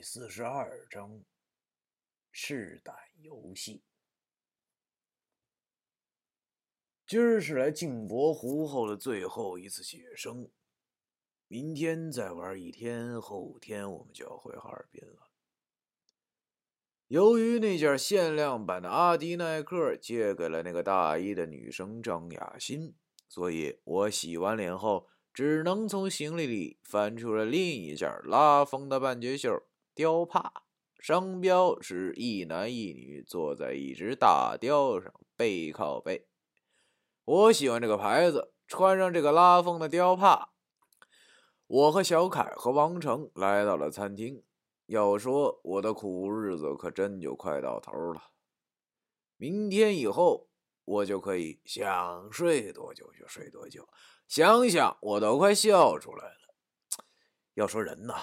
第四十二章试胆游戏。今儿是来镜泊湖后的最后一次写生，明天再玩一天，后天我们就要回哈尔滨了。由于那件限量版的阿迪耐克借给了那个大一的女生张雅欣，所以我洗完脸后。只能从行李里翻出了另一件拉风的半截袖貂帕，商标是一男一女坐在一只大雕上背靠背。我喜欢这个牌子，穿上这个拉风的貂帕，我和小凯和王成来到了餐厅。要说我的苦日子可真就快到头了，明天以后我就可以想睡多久就睡多久。想想我都快笑出来了。要说人呐，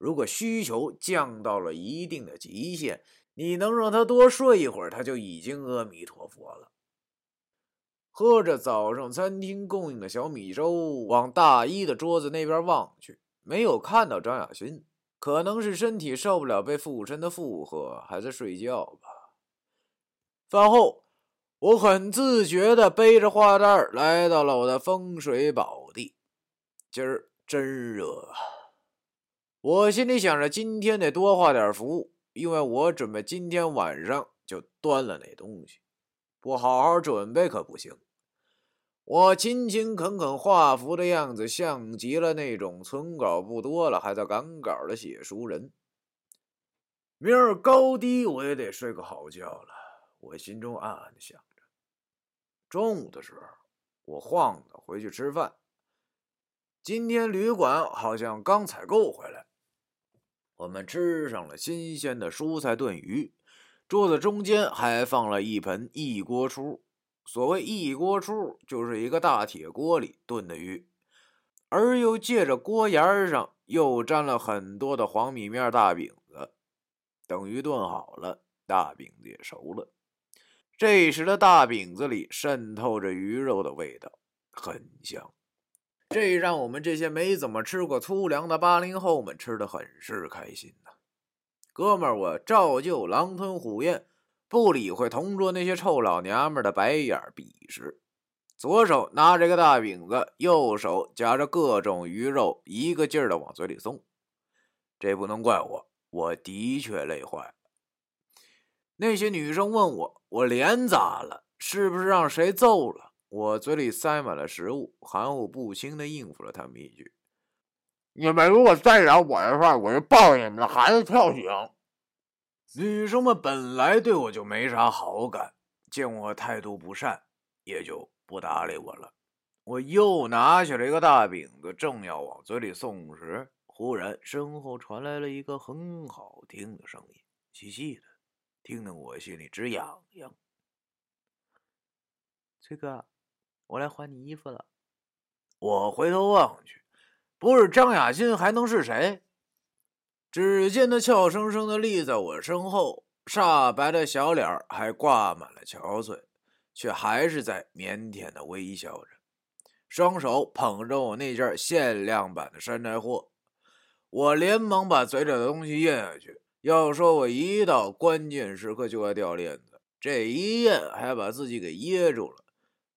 如果需求降到了一定的极限，你能让他多睡一会儿，他就已经阿弥陀佛了。喝着早上餐厅供应的小米粥，往大一的桌子那边望去，没有看到张雅欣，可能是身体受不了被附身的负荷，还在睡觉吧。饭后。我很自觉地背着画袋来到了我的风水宝地。今儿真热啊！我心里想着，今天得多画点符，因为我准备今天晚上就端了那东西。不好好准备可不行。我勤勤恳恳画符的样子，像极了那种存稿不多了还在赶稿的写书人。明儿高低我也得睡个好觉了。我心中暗暗的想着。中午的时候，我晃荡回去吃饭。今天旅馆好像刚采购回来，我们吃上了新鲜的蔬菜炖鱼，桌子中间还放了一盆一锅出。所谓一锅出，就是一个大铁锅里炖的鱼，而又借着锅沿上又沾了很多的黄米面大饼子，等鱼炖好了，大饼子也熟了。这时的大饼子里渗透着鱼肉的味道，很香。这让我们这些没怎么吃过粗粮的八零后们吃的很是开心呐。哥们，我照旧狼吞虎咽，不理会同桌那些臭老娘们的白眼鄙视。左手拿着个大饼子，右手夹着各种鱼肉，一个劲儿的往嘴里送。这不能怪我，我的确累坏了。那些女生问我：“我脸咋了？是不是让谁揍了？”我嘴里塞满了食物，含糊不清的应付了他们一句：“你们如果再惹我的话，我就抱你们的孩子跳井。”女生们本来对我就没啥好感，见我态度不善，也就不搭理我了。我又拿起了一个大饼子，正要往嘴里送时，忽然身后传来了一个很好听的声音，细细的。听得我心里直痒痒。崔哥，我来还你衣服了。我回头望去，不是张雅欣还能是谁？只见他俏生生的立在我身后，煞白的小脸还挂满了憔悴，却还是在腼腆的微笑着，双手捧着我那件限量版的山寨货。我连忙把嘴里的东西咽下去。要说我一到关键时刻就爱掉链子，这一咽还把自己给噎住了，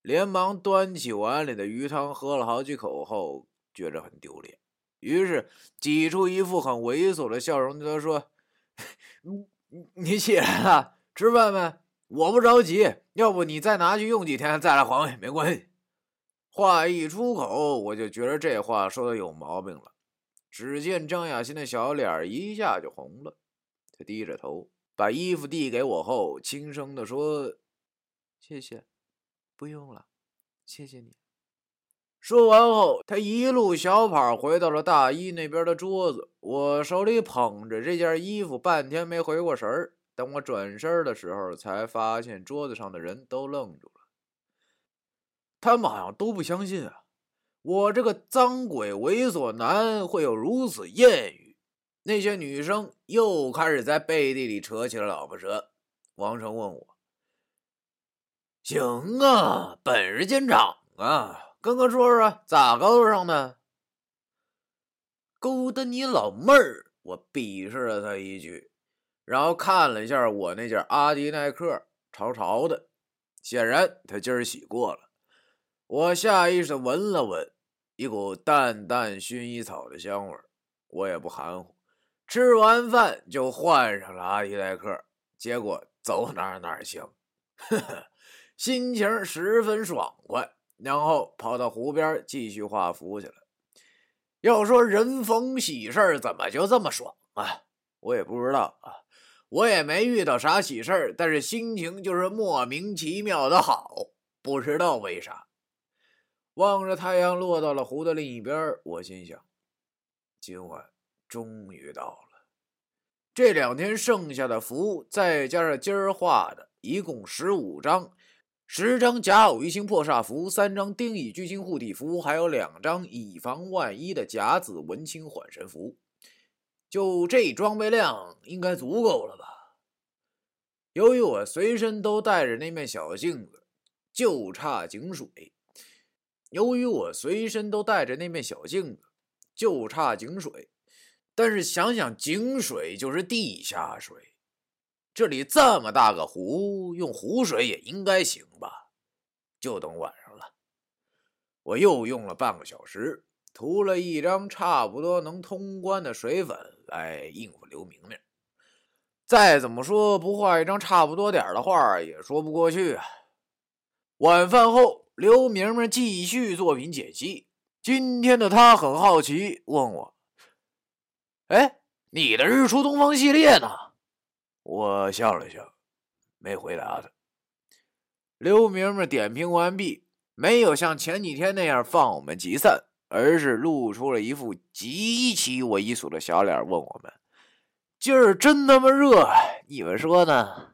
连忙端起碗里的鱼汤喝了好几口后，觉着很丢脸，于是挤出一副很猥琐的笑容对他说：“你你起来了，吃饭没？我不着急，要不你再拿去用几天，再来还我也没关系。”话一出口，我就觉得这话说的有毛病了。只见张雅欣的小脸一下就红了。她低着头，把衣服递给我后，轻声地说：“谢谢，不用了，谢谢你。”说完后，他一路小跑回到了大衣那边的桌子。我手里捧着这件衣服，半天没回过神儿。等我转身的时候，才发现桌子上的人都愣住了。他们好像都不相信啊，我这个脏鬼猥琐男会有如此艳遇。那些女生又开始在背地里扯起了老婆舌。王成问我：“行啊，本事见长啊，跟哥说说咋勾上的？勾搭你老妹儿，我鄙视了他一句，然后看了一下我那件阿迪耐克，潮潮的，显然他今儿洗过了。我下意识闻了闻，一股淡淡薰衣草的香味儿，我也不含糊，吃完饭就换上了阿迪耐克，结果走哪儿哪儿香，呵呵，心情十分爽快。然后跑到湖边继续画符去了。要说人逢喜事怎么就这么爽啊？我也不知道啊，我也没遇到啥喜事儿，但是心情就是莫名其妙的好，不知道为啥。望着太阳落到了湖的另一边，我心想：今晚终于到了。这两天剩下的符，再加上今儿画的，一共十五张。十张甲偶一星破煞符，三张丁乙巨星护体符，还有两张以防万一的甲子文清缓神符。就这装备量，应该足够了吧？由于我随身都带着那面小镜子，就差井水。由于我随身都带着那面小镜子，就差井水。但是想想井水就是地下水。这里这么大个湖，用湖水也应该行吧？就等晚上了。我又用了半个小时，涂了一张差不多能通关的水粉来应付刘明明。再怎么说，不画一张差不多点的画也说不过去啊。晚饭后，刘明明继续作品解析。今天的他很好奇，问我：“哎，你的日出东方系列呢？”我笑了笑，没回答他。刘明明点评完毕，没有像前几天那样放我们集散，而是露出了一副极其猥琐的小脸，问我们：“今儿真他妈热，你们说呢？”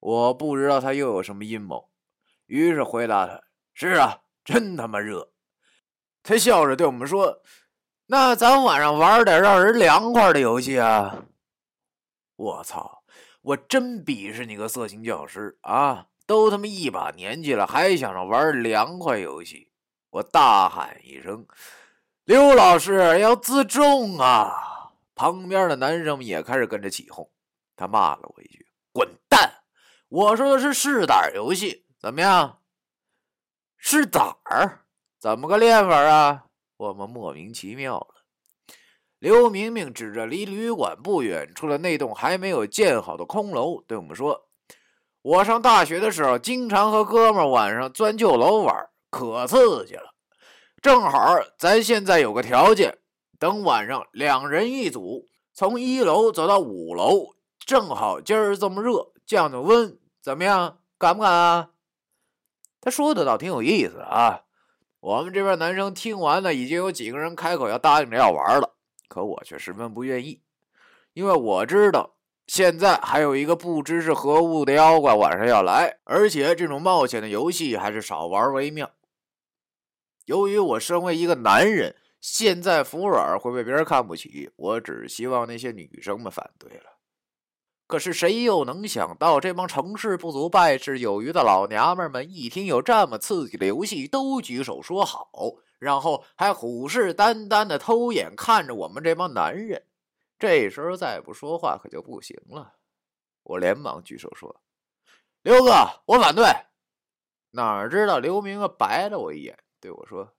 我不知道他又有什么阴谋，于是回答他：“是啊，真他妈热。”他笑着对我们说：“那咱晚上玩点让人凉快的游戏啊。”我操！我真鄙视你个色情教师啊！都他妈一把年纪了，还想着玩凉快游戏！我大喊一声：“刘老师要自重啊！”旁边的男生们也开始跟着起哄。他骂了我一句：“滚蛋！”我说的是试胆游戏，怎么样？试胆儿？怎么个练法啊？我们莫名其妙了。刘明明指着离旅馆不远处的那栋还没有建好的空楼，对我们说：“我上大学的时候，经常和哥们晚上钻旧楼玩，可刺激了。正好咱现在有个条件，等晚上两人一组，从一楼走到五楼，正好今儿这么热，降降温，怎么样？敢不敢啊？”他说的倒挺有意思啊。我们这边男生听完了，已经有几个人开口要答应着要玩了。可我却十分不愿意，因为我知道现在还有一个不知是何物的妖怪晚上要来，而且这种冒险的游戏还是少玩为妙。由于我身为一个男人，现在服软会被别人看不起，我只希望那些女生们反对了。可是谁又能想到，这帮成事不足败事有余的老娘们们一听有这么刺激的游戏，都举手说好。然后还虎视眈眈的偷眼看着我们这帮男人，这时候再不说话可就不行了。我连忙举手说：“刘哥，我反对。”哪知道刘明啊白了我一眼，对我说：“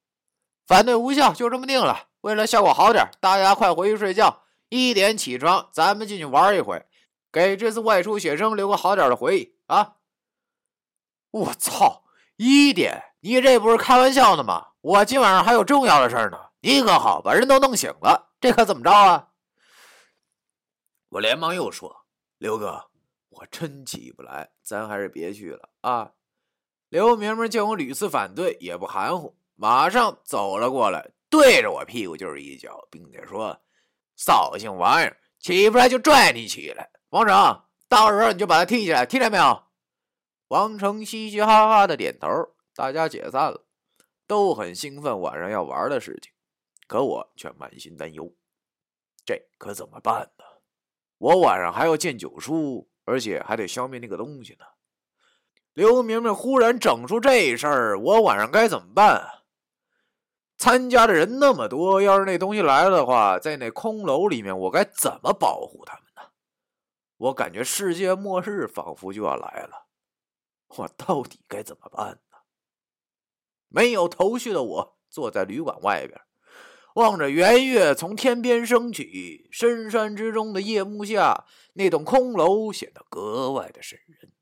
反对无效，就这么定了。为了效果好点，大家快回去睡觉，一点起床，咱们进去玩一回，给这次外出学生留个好点的回忆啊！”我操，一点？你这不是开玩笑呢吗？我今晚上还有重要的事呢，你可好，把人都弄醒了，这可怎么着啊？我连忙又说：“刘哥，我真起不来，咱还是别去了啊。”刘明明见我屡次反对，也不含糊，马上走了过来，对着我屁股就是一脚，并且说：“扫兴玩意儿，起不来就拽你起来。”王成，到时候你就把他踢起来，听见没有？王成嘻嘻哈哈的点头，大家解散了。都很兴奋，晚上要玩的事情，可我却满心担忧，这可怎么办呢？我晚上还要见九叔，而且还得消灭那个东西呢。刘明明忽然整出这事儿，我晚上该怎么办？参加的人那么多，要是那东西来了的话，在那空楼里面，我该怎么保护他们呢？我感觉世界末日仿佛就要来了，我到底该怎么办？没有头绪的我坐在旅馆外边。望着圆月从天边升起，深山之中的夜幕下，那栋空楼显得格外的瘆人。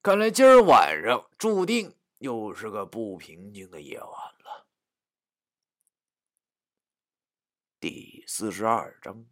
看来今儿晚上注定又是个不平静的夜晚了。第四十二章。